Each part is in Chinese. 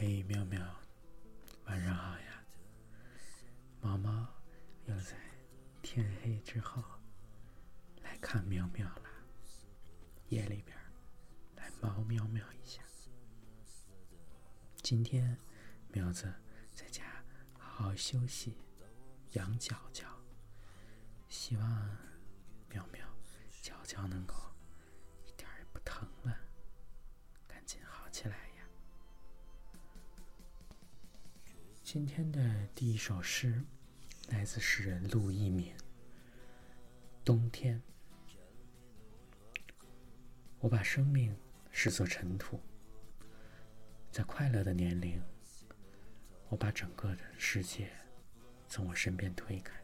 嘿，妙妙，晚上好呀！毛毛又在天黑之后来看喵喵了，夜里边来猫喵喵一下。今天喵子在家好好休息，养脚脚，希望喵喵脚脚能够一点也不疼了，赶紧好起来今天的第一首诗来自诗人陆一敏。冬天，我把生命视作尘土。在快乐的年龄，我把整个的世界从我身边推开，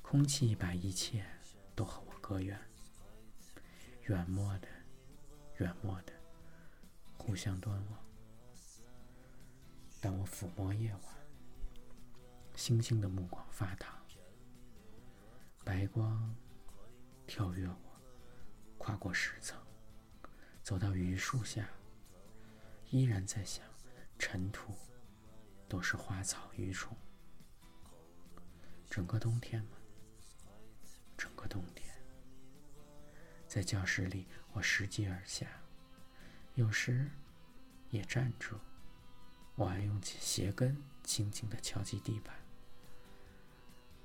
空气把一切都和我隔远，远漠的，远漠的，互相端望。当我抚摸夜晚，星星的目光发烫，白光跳跃我，跨过石层，走到榆树下。依然在想，尘土都是花草鱼虫。整个冬天吗？整个冬天，在教室里，我拾级而下，有时也站住。我还用起鞋跟，轻轻地敲击地板。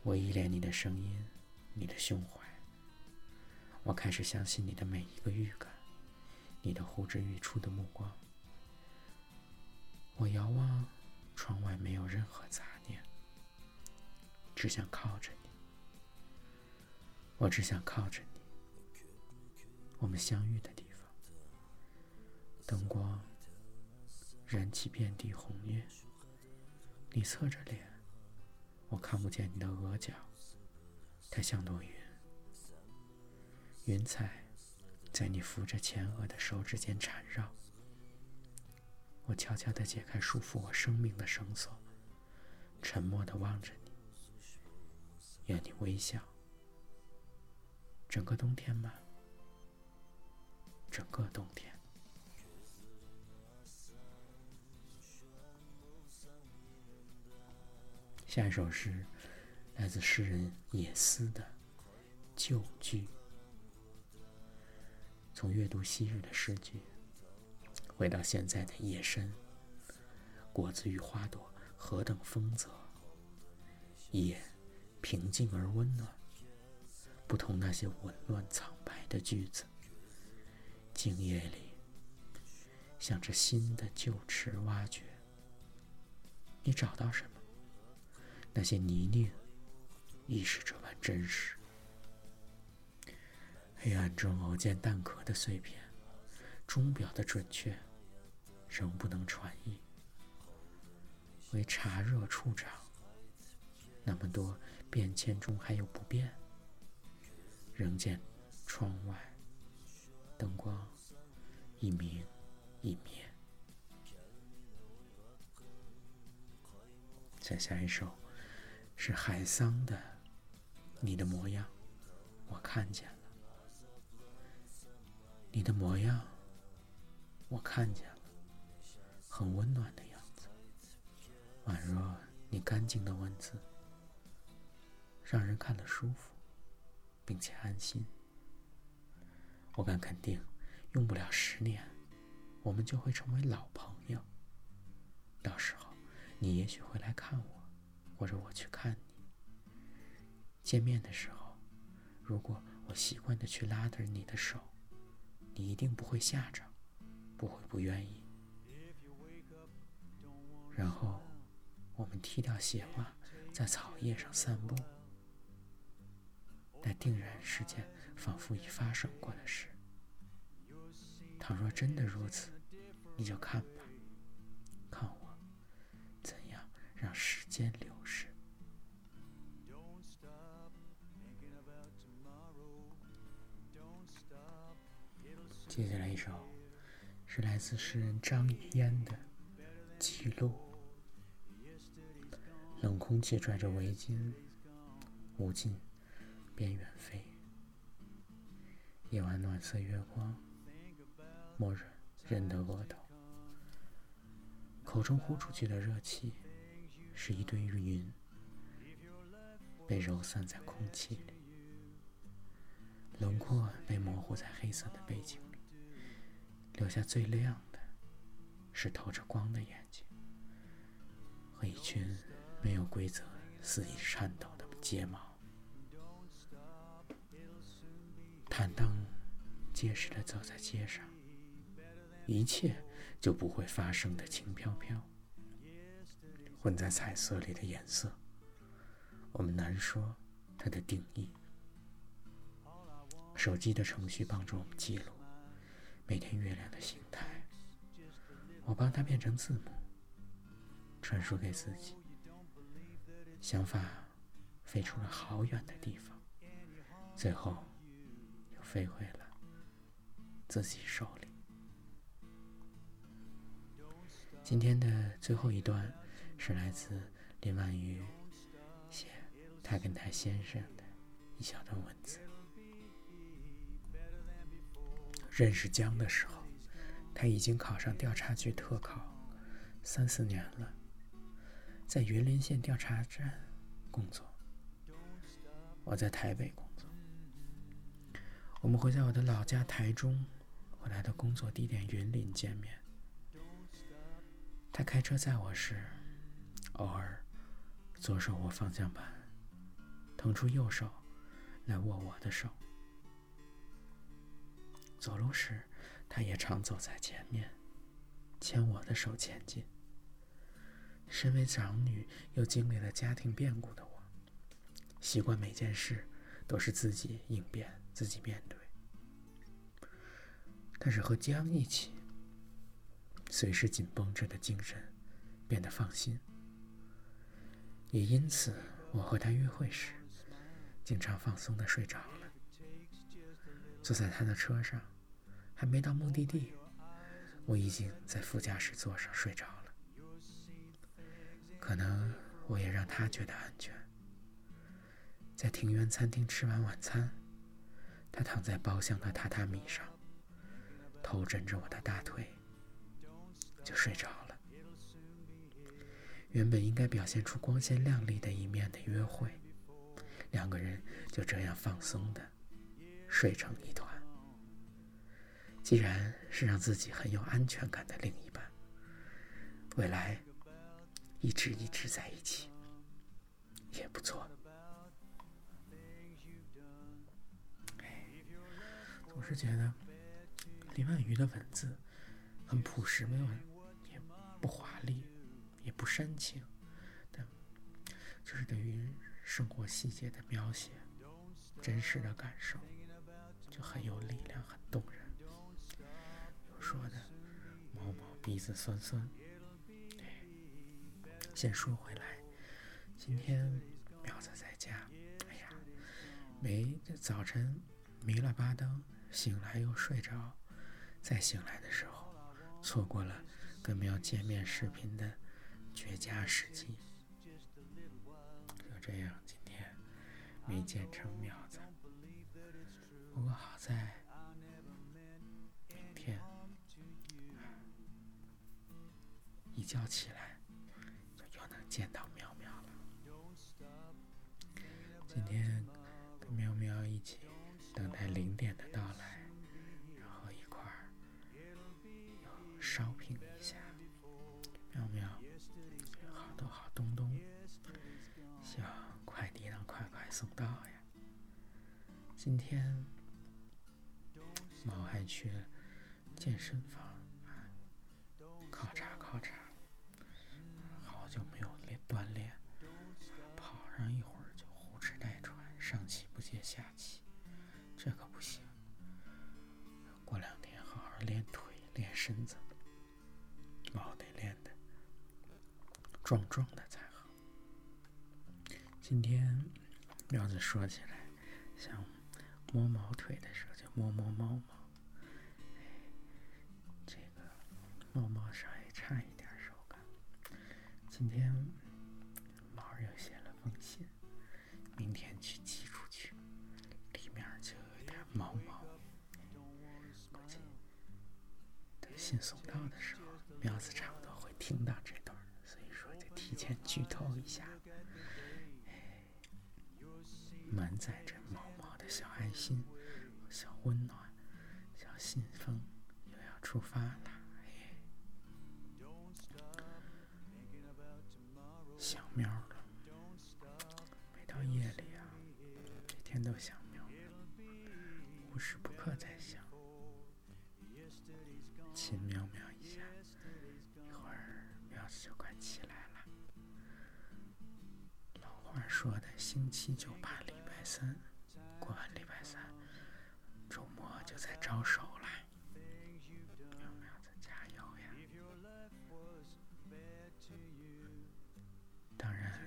我依恋你的声音，你的胸怀。我开始相信你的每一个预感，你的呼之欲出的目光。我遥望窗外，没有任何杂念，只想靠着你。我只想靠着你。我们相遇的地方，灯光燃起遍地红叶。你侧着脸，我看不见你的额角，它像朵云。云彩在你扶着前额的手指间缠绕。我悄悄地解开束缚我生命的绳索，沉默地望着你，愿你微笑。整个冬天吗？整个冬天。下一首诗来自诗人野思的《旧句》，从阅读昔日的诗句。回到现在的夜深，果子与花朵何等丰泽。夜平静而温暖，不同那些紊乱苍白的句子。静夜里，向着新的旧池挖掘。你找到什么？那些泥泞，亦是这般真实。黑暗中偶见蛋壳的碎片，钟表的准确。仍不能传译，为茶热处长。那么多变迁中还有不变，仍见窗外灯光一明一灭。再下一首是海桑的《你的模样》，我看见了你的模样，我看见了。很温暖的样子，宛若你干净的文字，让人看了舒服，并且安心。我敢肯定，用不了十年，我们就会成为老朋友。到时候，你也许会来看我，或者我去看你。见面的时候，如果我习惯的去拉着你的手，你一定不会吓着，不会不愿意。然后，我们踢掉鞋袜，在草叶上散步。那定然是件仿佛已发生过的事。倘若真的如此，你就看吧，看我怎样让时间流接下来一首，是来自诗人张雨嫣的《记录》。冷空气拽着围巾，无尽边远飞。夜晚暖色月光，默认人的额头。口中呼出去的热气，是一堆云，被揉散在空气里，轮廓被模糊在黑色的背景，留下最亮的，是透着光的眼睛，和一群没有规则、肆意颤抖的睫毛，坦荡、结实的走在街上，一切。就不会发生的轻飘飘，混在彩色里的颜色，我们难说它的定义。手机的程序帮助我们记录每天月亮的形态，我帮它变成字母，传输给自己。想法飞出了好远的地方，最后又飞回了自己手里。今天的最后一段是来自林婉瑜写他跟他先生的一小段文字。认识江的时候，他已经考上调查局特考三四年了，在云林县调查站工作。我在台北工作，我们会在我的老家台中，和他的工作地点云林见面。他开车载我时，偶尔左手握方向盘，腾出右手来握我的手。走路时，他也常走在前面，牵我的手前进。身为长女又经历了家庭变故的我，习惯每件事都是自己应变、自己面对。但是和江一起。随时紧绷着的精神变得放心，也因此，我和他约会时，经常放松的睡着。坐在他的车上，还没到目的地，我已经在副驾驶座上睡着了。可能我也让他觉得安全。在庭园餐厅吃完晚餐，他躺在包厢的榻榻米上，头枕着我的大腿。就睡着了。原本应该表现出光鲜亮丽的一面的约会，两个人就这样放松的睡成一团。既然是让自己很有安全感的另一半，未来一直一直在一起也不错。总是觉得林婉瑜的文字很朴实，没有也。不华丽，也不煽情，但就是对于生活细节的描写，真实的感受，很有力量，很动人。有说的某某鼻子酸酸，先说回来，今天苗子在家，哎呀，没早晨迷了巴登，醒来又睡着，再醒来的时候，错过了。跟苗见面视频的绝佳时机，就这样，今天没见成苗子。不过好在明天一觉起来就又能见到喵喵了。今天跟喵喵一起等待零点的到来，然后一块儿烧瓶。喵喵，好多好东东，希望快递能快快送到呀！今天猫还去健身房啊考察考察，好久没有练锻炼，跑上一会儿就呼哧带喘，上气不接下气，这可不行！过两天好好练腿练身子，猫得练的。壮壮的才好。今天苗子说起来，想摸毛腿的时候摸摸猫毛，这个猫猫稍微差一点手感。今天毛又写了封信，明天去寄出去，里面就有点毛毛。估计等信送到的时候，苗子差不多会。听到这段，所以说就提前剧透一下。满载着毛毛的小爱心、小温暖、小信封，又要出发了。想喵了，每到夜里啊，每天都想喵，无时不刻在想，亲喵喵一下，一会儿喵子就快起来了。老话说的，星期就怕礼拜三，过完礼拜三，在招手了。喵喵在加油呀！当然，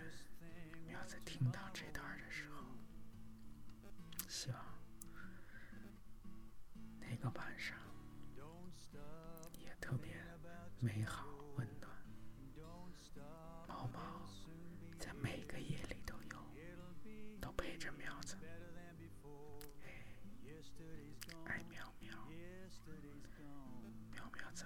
喵子听到这段的时候，希望那个晚上也特别美好喵喵子